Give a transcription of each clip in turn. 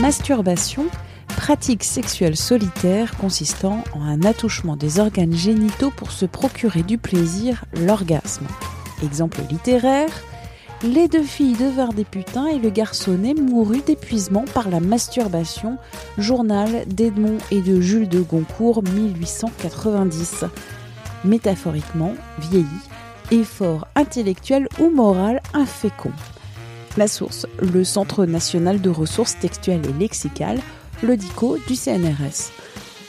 Masturbation, pratique sexuelle solitaire consistant en un attouchement des organes génitaux pour se procurer du plaisir, l'orgasme. Exemple littéraire, les deux filles devinrent des putains et le garçonnet mourut d'épuisement par la masturbation. Journal d'Edmond et de Jules de Goncourt, 1890. Métaphoriquement, vieilli, effort intellectuel ou moral infécond. La source, le Centre national de ressources textuelles et lexicales, le DICO du CNRS.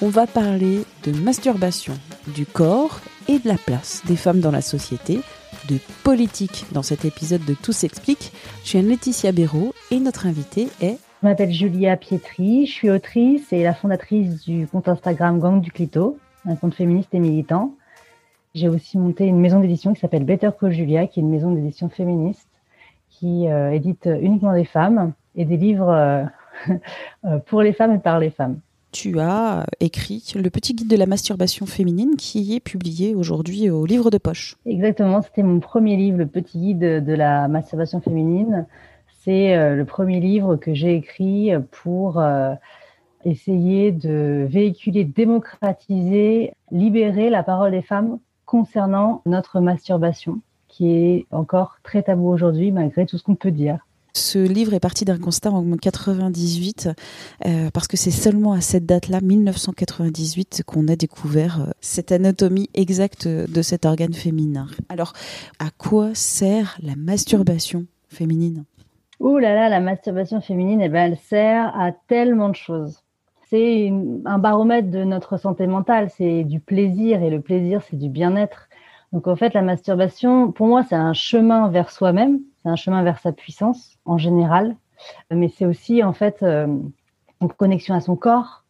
On va parler de masturbation, du corps et de la place des femmes dans la société, de politique dans cet épisode de Tout s'explique. Je suis Laetitia Béraud et notre invitée est... Je m'appelle Julia Pietri, je suis autrice et la fondatrice du compte Instagram Gang du Clito, un compte féministe et militant. J'ai aussi monté une maison d'édition qui s'appelle Better Call Julia, qui est une maison d'édition féministe qui euh, édite uniquement des femmes et des livres euh, euh, pour les femmes et par les femmes tu as écrit le petit guide de la masturbation féminine qui est publié aujourd'hui au livre de poche. Exactement, c'était mon premier livre, le petit guide de la masturbation féminine. C'est euh, le premier livre que j'ai écrit pour essayer de véhiculer, démocratiser, libérer la parole des femmes concernant notre masturbation, qui est encore très tabou aujourd'hui malgré tout ce qu'on peut dire. Ce livre est parti d'un constat en 98, euh, parce que c'est seulement à cette date-là, 1998, qu'on a découvert euh, cette anatomie exacte de cet organe féminin. Alors, à quoi sert la masturbation féminine? Ouh là là, la masturbation féminine, eh ben, elle sert à tellement de choses. C'est un baromètre de notre santé mentale, c'est du plaisir, et le plaisir, c'est du bien-être. Donc en fait, la masturbation, pour moi, c'est un chemin vers soi-même, c'est un chemin vers sa puissance en général, mais c'est aussi en fait euh, une connexion à son corps.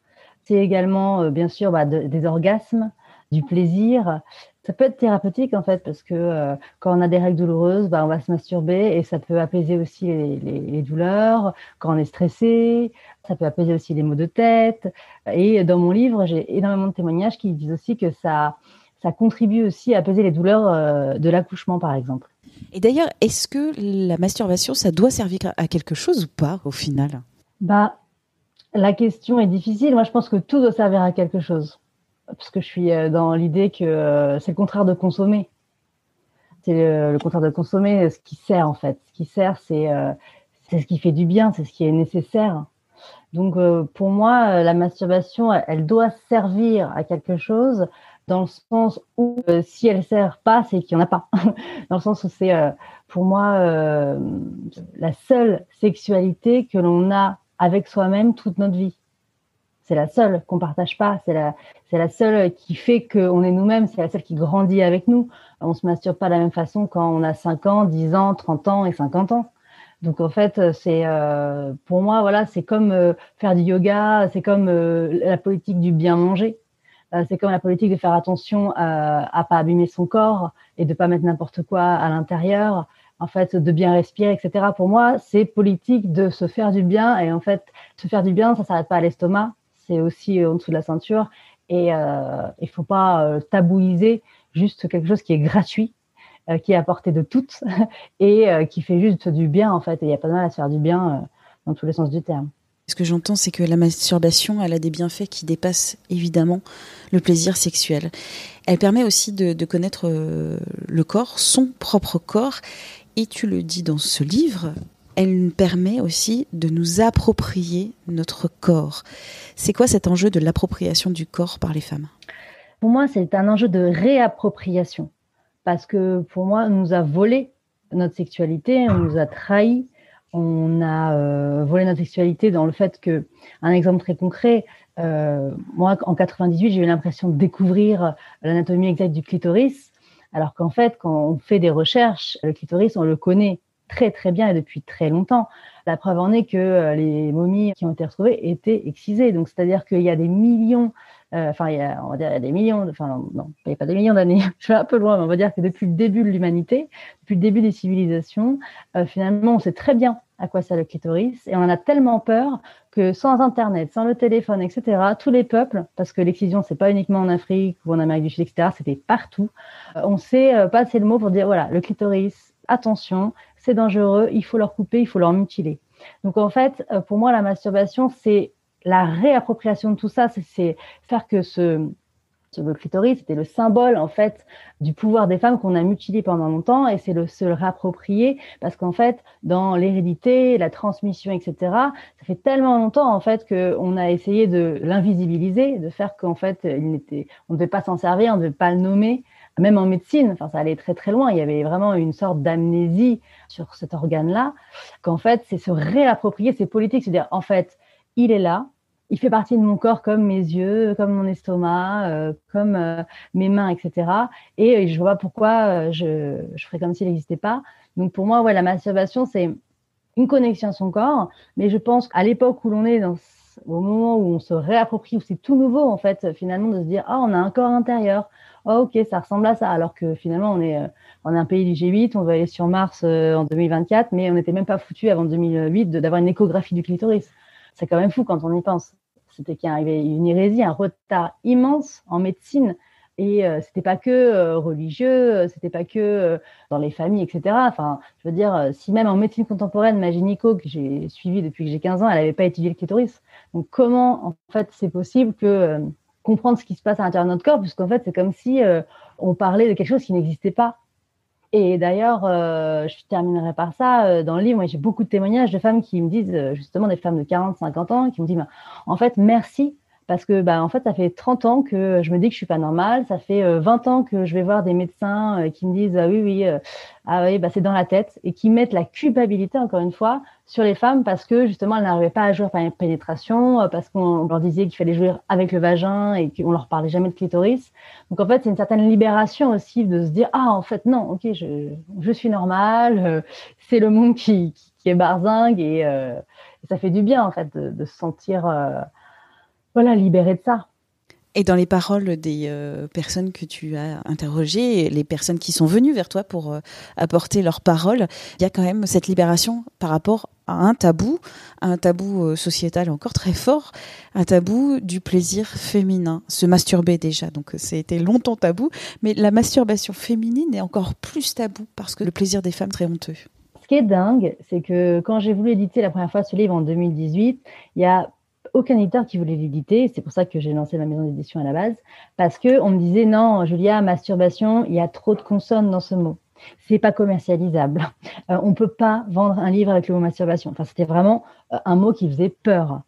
C'est également, euh, bien sûr, bah, des orgasmes, du plaisir. Ça peut être thérapeutique en fait, parce que euh, quand on a des règles douloureuses, bah, on va se masturber et ça peut apaiser aussi les, les, douleurs. Quand on est stressé, ça peut apaiser aussi les maux de tête. Et dans mon livre, j'ai énormément de témoignages qui disent aussi que ça, ça contribue aussi à apaiser les douleurs de l'accouchement, par exemple. Et d'ailleurs, est-ce que la masturbation, ça doit servir à quelque chose ou pas au final? Bah, la question est difficile. Moi, je pense que tout doit servir à quelque chose, parce que je suis euh, dans l'idée que euh, c'est le contraire de consommer. C'est le, contraire de consommer, ce qui sert en fait. Ce qui sert, c'est euh, c'est ce qui fait du bien, c'est ce qui est nécessaire. Donc, pour moi, la masturbation, elle doit servir à quelque chose dans le sens où euh, si elle sert pas, c'est qu'il n'y en a pas. dans le sens où c'est euh, pour moi euh, la seule sexualité que l'on a avec soi-même toute notre vie. C'est la seule qu'on partage pas. C'est la, la seule qui fait qu'on est nous-mêmes. C'est la seule qui grandit avec nous. On se masturbe pas de la même façon quand on a 5 ans, 10 ans, 30 ans et 50 ans. Donc en fait, c'est pour moi voilà, c'est comme faire du yoga, c'est comme la politique du bien manger. Euh, c'est comme la politique de faire attention à, à pas abîmer son corps et de pas mettre n'importe quoi à l'intérieur. En fait, de bien respirer, etc. Pour moi, c'est politique de se faire du bien. Et en fait, se faire du bien, ça s'arrête pas à l'estomac. C'est aussi en dessous de la ceinture. Et euh, il faut pas euh, tabouiser juste quelque chose qui est gratuit, euh, qui est à portée de toutes et euh, qui fait juste du bien en fait. Et il y a pas de mal à se faire du bien dans tous les sens du terme. Ce que j'entends, c'est que la masturbation, elle a des bienfaits qui dépassent évidemment le plaisir sexuel. Elle permet aussi de, connaître euh, le corps, son propre corps, et tu le dis dans ce livre, elle permet aussi de nous approprier notre corps. C'est quoi cet enjeu de l'appropriation du corps par les femmes? Pour moi, c'est un enjeu de réappropriation. Parce que pour moi, on nous a volé notre sexualité, on nous a trahi, on a euh, volé notre sexualité dans le fait que, un exemple très concret, euh, moi en 98, j'ai eu l'impression de découvrir l'anatomie exacte du clitoris. Alors qu'en fait, quand on fait des recherches, le clitoris, on le connaît très très bien et depuis très longtemps. La preuve en est que euh, les momies qui ont été retrouvées étaient excisées. Donc, c'est-à-dire qu'il y a des millions, enfin, il y a, on va dire, il y a des millions, non, n'y a pas des millions d'années, je vais un peu loin, mais on va dire que depuis le début de l'humanité, depuis le début des civilisations, euh, finalement, on sait très bien à quoi sert le clitoris et on en a tellement peur que sans Internet, sans le téléphone, etc., tous les peuples, parce que l'excision, c'est pas uniquement en Afrique ou en Amérique du Sud, etc., c'était partout, on sait passer le mot pour dire, voilà, le clitoris, attention, c'est dangereux, il faut leur couper, il faut leur mutiler. Donc en fait, euh, pour moi, la masturbation, c'est la réappropriation de tout ça, c'est faire que ce, le clitoris, c'était le symbole en fait du pouvoir des femmes qu'on a mutilé pendant longtemps et c'est le se le réapproprier parce qu'en fait dans l'hérédité, la transmission, etc. Ça fait tellement longtemps en fait qu'on a essayé de l'invisibiliser, de faire qu'en fait il n'était, on ne devait pas s'en servir, on ne devait pas le nommer même en médecine, enfin, ça allait très très loin. Il y avait vraiment une sorte d'amnésie sur cet organe-là, qu'en fait, c'est se réapproprier, c'est politique, c'est-à-dire, en fait, il est là, il fait partie de mon corps comme mes yeux, comme mon estomac, euh, comme euh, mes mains, etc. Et euh, je vois pas pourquoi je, je ferais comme s'il n'existait pas. Donc pour moi, ouais, la masturbation, c'est une connexion à son corps, mais je pense qu'à l'époque où l'on est dans au moment où on se réapproprie, où c'est tout nouveau en fait, finalement de se dire ah on a un corps intérieur, oh, ok, ça ressemble à ça. Alors que finalement, on est, euh, on est un pays du G8, on va aller sur Mars euh, en 2024, mais on n'était même pas foutu avant 2008 d'avoir une échographie du clitoris. C'est quand même fou quand on y pense. C'était qu'il y avait une hérésie, un retard immense en médecine. Et euh, c'était pas que religieux, c'était pas que dans les familles, etc. Enfin, je veux dire, si même en médecine contemporaine, ma gynéco que j'ai suivie depuis que j'ai 15 ans, elle n'avait pas étudié le clitoris. Donc comment, en fait, c'est possible que comprendre ce qui se passe à l'intérieur de notre corps, puisqu'en fait, c'est comme si euh, on parlait de quelque chose qui n'existait pas. Et d'ailleurs, euh, je terminerai par ça. Euh, dans le livre, j'ai beaucoup de témoignages de femmes qui me disent, justement, des femmes de 40, 50 ans, qui me disent, en fait, merci parce que bah en fait ça fait 30 ans que je me dis que je suis pas normale, ça fait 20 ans que je vais voir des médecins qui me disent ah oui oui ah oui bah c'est dans la tête et qui mettent la culpabilité encore une fois sur les femmes parce que justement elles n'arrivaient pas à jouer par une pénétration parce qu'on leur disait qu'il fallait jouer avec le vagin et qu'on leur parlait jamais de clitoris. Donc en fait c'est une certaine libération aussi de se dire ah en fait non ok je, je suis normale, c'est le monde qui, qui, est barzingue et, ça fait du bien en fait de, de se sentir voilà, libérer de ça. Et dans les paroles des euh, personnes que tu as interrogées, les personnes qui sont venues vers toi pour euh, apporter leurs paroles, il y a quand même cette libération par rapport à un tabou, un tabou euh, sociétal encore très fort, un tabou du plaisir féminin, se masturber déjà. Donc c'était longtemps tabou, mais la masturbation féminine est encore plus tabou parce que le plaisir des femmes très honteux. Ce qui est dingue, c'est que quand j'ai voulu éditer la première fois ce livre en 2018, il y a aucun éditeur qui voulait l'éditer. C'est pour ça que j'ai lancé ma maison d'édition à la base, parce que on me disait non, Julia, masturbation, il y a trop de consonnes dans ce mot. C'est pas commercialisable. Euh, on peut pas vendre un livre avec le mot masturbation. Enfin, c'était vraiment euh, un mot qui faisait peur.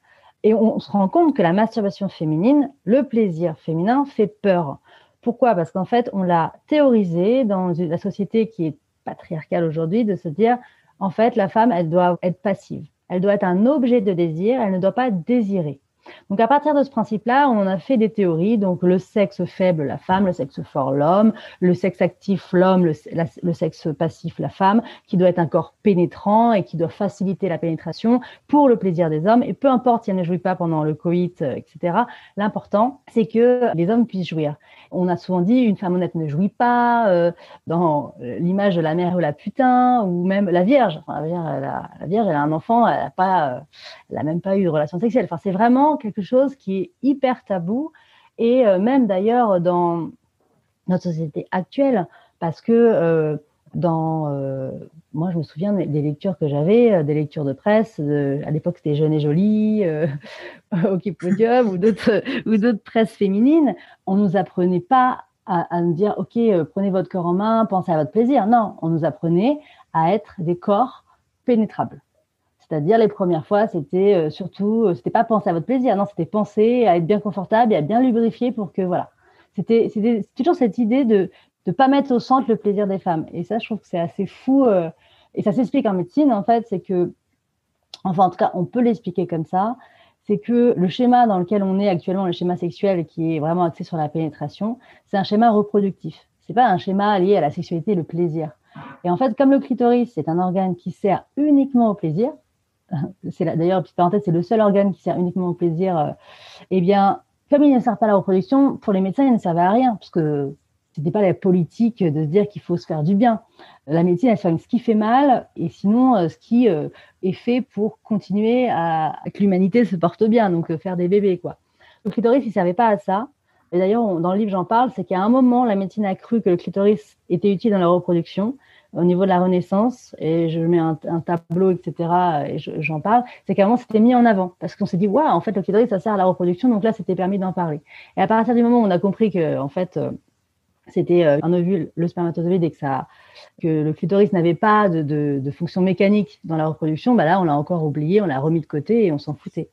Et on, se rend compte que la masturbation féminine, le plaisir féminin, fait peur. Pourquoi? Parce qu'en fait, on l'a théorisé dans la société qui est patriarcale aujourd'hui de se dire, en fait, la femme, elle doit être passive. Elle doit être un objet de désir, elle ne doit pas désirer. Donc à partir de ce principe-là, on a fait des théories, donc le sexe faible, la femme, le sexe fort, l'homme, le sexe actif, l'homme, le, sexe passif, la femme, qui doit être un corps pénétrant et qui doit faciliter la pénétration pour le plaisir des hommes. Et peu importe si elle ne jouit pas pendant le coït, euh, etc., l'important, c'est que les hommes puissent jouir. On a souvent dit une femme honnête ne jouit pas, euh, dans l'image de la mère ou la putain, ou même la Vierge. La, Vierge elle a, elle un enfant, elle n'a euh, même pas eu de relation sexuelle. Enfin, c'est vraiment quelque chose qui est hyper tabou et euh, même d'ailleurs dans notre société actuelle, parce que euh, dans, euh, moi je me souviens des lectures que j'avais, des lectures de presse, à l'époque c'était Jeune et Jolie, au Podium ou d'autres ou d'autres féminines, on nous apprenait pas à, à nous dire ok prenez votre corps en main, pensez à votre plaisir. Non, on nous apprenait à être des corps pénétrables. C'est-à-dire les premières fois, c'était euh, surtout, euh, c'était pas penser à votre plaisir, non, c'était penser à être bien confortable et à bien lubrifier pour que voilà. C'était, toujours cette idée de ne pas mettre au centre le plaisir des femmes. Et ça, je trouve que c'est assez fou. Euh, et ça s'explique en médecine, en fait, c'est que, enfin, en tout cas, on peut l'expliquer comme ça. C'est que le schéma dans lequel on est actuellement, le schéma sexuel qui est vraiment axé sur la pénétration, c'est un schéma reproductif. C'est pas un schéma lié à la sexualité et le plaisir. Et en fait, comme le clitoris, c'est un organe qui sert uniquement au plaisir, c'est d'ailleurs, petite parenthèse, c'est le seul organe qui sert uniquement au plaisir, euh, eh bien, comme il ne sert pas à la reproduction, pour les médecins, il ne servait à rien, parce que c'était pas la politique de se dire qu'il faut se faire du bien. La médecine, elle soigne ce qui fait mal, et sinon, euh, ce qui euh, est fait pour continuer à, que l'humanité se porte bien, donc faire des bébés, quoi. Le clitoris, il servait pas à ça. Et d'ailleurs, dans le livre, j'en parle, c'est qu'à un moment, la médecine a cru que le clitoris était utile dans la reproduction au niveau de la Renaissance, et je mets un, tableau, etc., et j'en parle, c'est moment, c'était mis en avant, parce qu'on s'est dit, waouh, en fait, le clitoris, ça sert à la reproduction, donc là, c'était permis d'en parler. Et à partir du moment où on a compris que, en fait, euh, c'était euh, un ovule, le spermatozoïde, et que, ça, que le clitoris n'avait pas de, fonction mécanique dans la reproduction, bah là, on l'a encore oublié, on l'a remis de côté et on s'en foutait.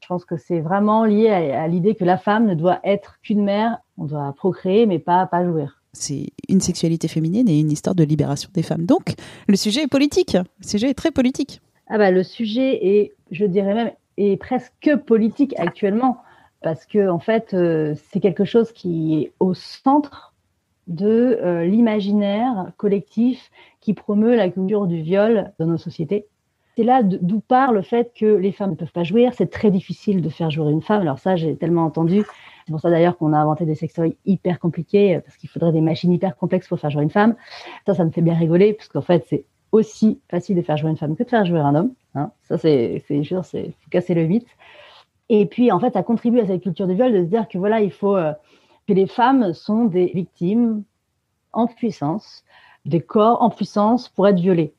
Je pense que c'est vraiment lié à, à l'idée que la femme ne doit être qu'une mère, on doit procréer, mais pas, pas jouir c'est une sexualité féminine et une histoire de libération des femmes. Donc, le sujet est politique. Le sujet est très politique. Ah bah, le sujet est, je dirais même, est presque politique actuellement parce que en fait, euh, c'est quelque chose qui est au centre de euh, l'imaginaire collectif qui promeut la culture du viol dans nos sociétés. C'est là d'où part le fait que les femmes ne peuvent pas jouir. C'est très difficile de faire jouer une femme. Alors ça, j'ai tellement entendu c'est pour ça d'ailleurs qu'on a inventé des sextoys hyper compliqués, euh, parce qu'il faudrait des machines hyper complexes pour faire jouer une femme. Ça, ça me fait bien rigoler, parce qu'en fait, c'est aussi facile de faire jouer une femme que de faire jouer un homme. Hein. Ça, c'est sûr, c'est casser le mythe. Et puis, en fait, ça contribue à cette culture du viol de se dire que voilà, il faut euh, que les femmes sont des victimes en puissance, des corps en puissance pour être violées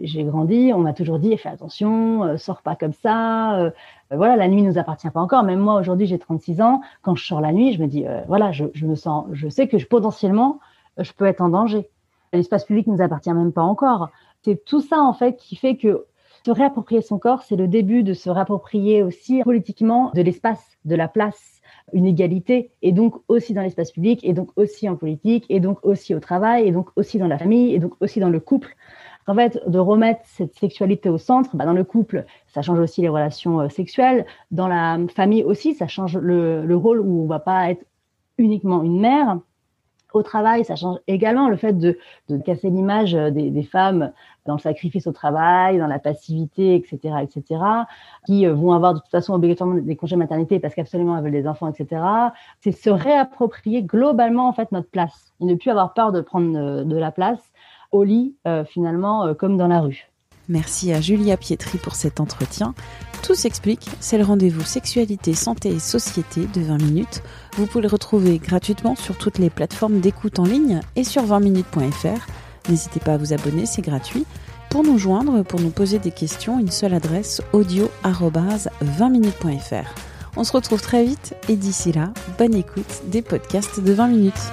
j'ai grandi, on m'a toujours dit fais attention, euh, sors pas comme ça. Euh, euh, voilà, la nuit nous appartient pas encore. Même moi aujourd'hui, j'ai 36 ans. Quand je sors la nuit, je me dis voilà, je, me sens, je sais que je, potentiellement je peux être en danger. L'espace public nous appartient même pas encore. C'est tout ça en fait qui fait que se réapproprier son corps, c'est le début de se réapproprier aussi politiquement de l'espace, de la place, une égalité, et donc aussi dans l'espace public, et donc aussi en politique, et donc aussi au travail, et donc aussi dans la famille, et donc aussi dans le couple en fait, de remettre cette sexualité au centre, bah, dans le couple, ça change aussi les relations euh, sexuelles. Dans la famille aussi, ça change le, rôle où on va pas être uniquement une mère. Au travail, ça change également le fait de, casser l'image euh, des, femmes dans le sacrifice au travail, dans la passivité, etc., etc., qui euh, vont avoir de toute façon obligatoirement des congés maternité parce qu'absolument elles veulent des enfants, etc. C'est se réapproprier globalement en fait notre place et ne plus avoir peur de prendre de la place au lit, euh, finalement, euh, comme dans la rue. Merci à Julia Pietri pour cet entretien. Tout s'explique, c'est le rendez-vous sexualité, santé et société de 20 minutes. Vous pouvez le retrouver gratuitement sur toutes les plateformes d'écoute en ligne et sur 20minutes.fr. N'hésitez pas à vous abonner, c'est gratuit. Pour nous joindre, pour nous poser des questions, une seule adresse audio-20minutes.fr. On se retrouve très vite et d'ici là, bonne écoute des podcasts de 20 minutes.